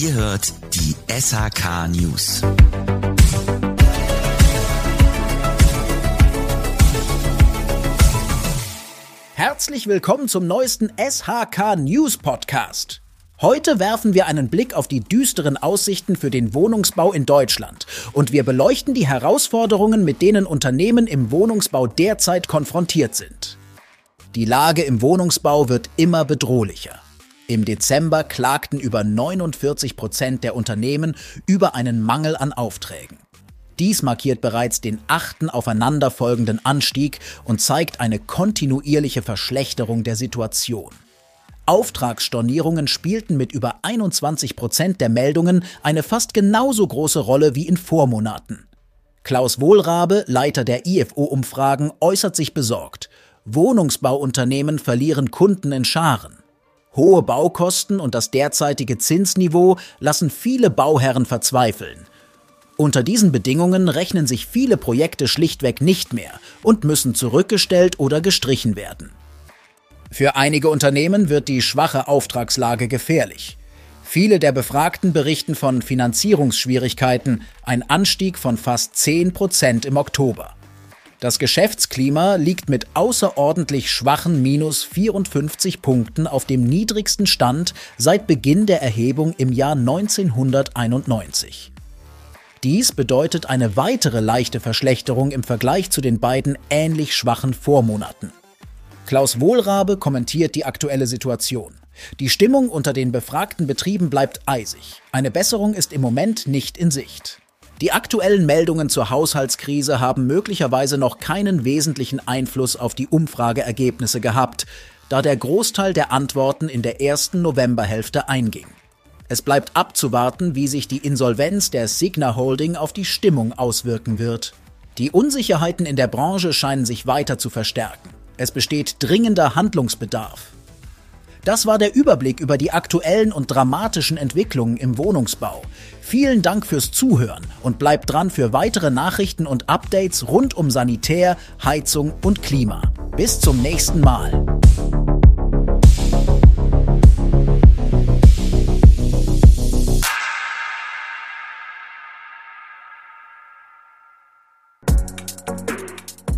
Ihr hört die SHK News. Herzlich willkommen zum neuesten SHK News Podcast. Heute werfen wir einen Blick auf die düsteren Aussichten für den Wohnungsbau in Deutschland und wir beleuchten die Herausforderungen, mit denen Unternehmen im Wohnungsbau derzeit konfrontiert sind. Die Lage im Wohnungsbau wird immer bedrohlicher. Im Dezember klagten über 49 Prozent der Unternehmen über einen Mangel an Aufträgen. Dies markiert bereits den achten aufeinanderfolgenden Anstieg und zeigt eine kontinuierliche Verschlechterung der Situation. Auftragsstornierungen spielten mit über 21 Prozent der Meldungen eine fast genauso große Rolle wie in Vormonaten. Klaus Wohlrabe, Leiter der IFO-Umfragen, äußert sich besorgt. Wohnungsbauunternehmen verlieren Kunden in Scharen. Hohe Baukosten und das derzeitige Zinsniveau lassen viele Bauherren verzweifeln. Unter diesen Bedingungen rechnen sich viele Projekte schlichtweg nicht mehr und müssen zurückgestellt oder gestrichen werden. Für einige Unternehmen wird die schwache Auftragslage gefährlich. Viele der Befragten berichten von Finanzierungsschwierigkeiten, ein Anstieg von fast 10 Prozent im Oktober. Das Geschäftsklima liegt mit außerordentlich schwachen minus 54 Punkten auf dem niedrigsten Stand seit Beginn der Erhebung im Jahr 1991. Dies bedeutet eine weitere leichte Verschlechterung im Vergleich zu den beiden ähnlich schwachen Vormonaten. Klaus Wohlrabe kommentiert die aktuelle Situation. Die Stimmung unter den befragten Betrieben bleibt eisig. Eine Besserung ist im Moment nicht in Sicht. Die aktuellen Meldungen zur Haushaltskrise haben möglicherweise noch keinen wesentlichen Einfluss auf die Umfrageergebnisse gehabt, da der Großteil der Antworten in der ersten Novemberhälfte einging. Es bleibt abzuwarten, wie sich die Insolvenz der Signa Holding auf die Stimmung auswirken wird. Die Unsicherheiten in der Branche scheinen sich weiter zu verstärken. Es besteht dringender Handlungsbedarf. Das war der Überblick über die aktuellen und dramatischen Entwicklungen im Wohnungsbau. Vielen Dank fürs Zuhören und bleibt dran für weitere Nachrichten und Updates rund um Sanitär, Heizung und Klima. Bis zum nächsten Mal.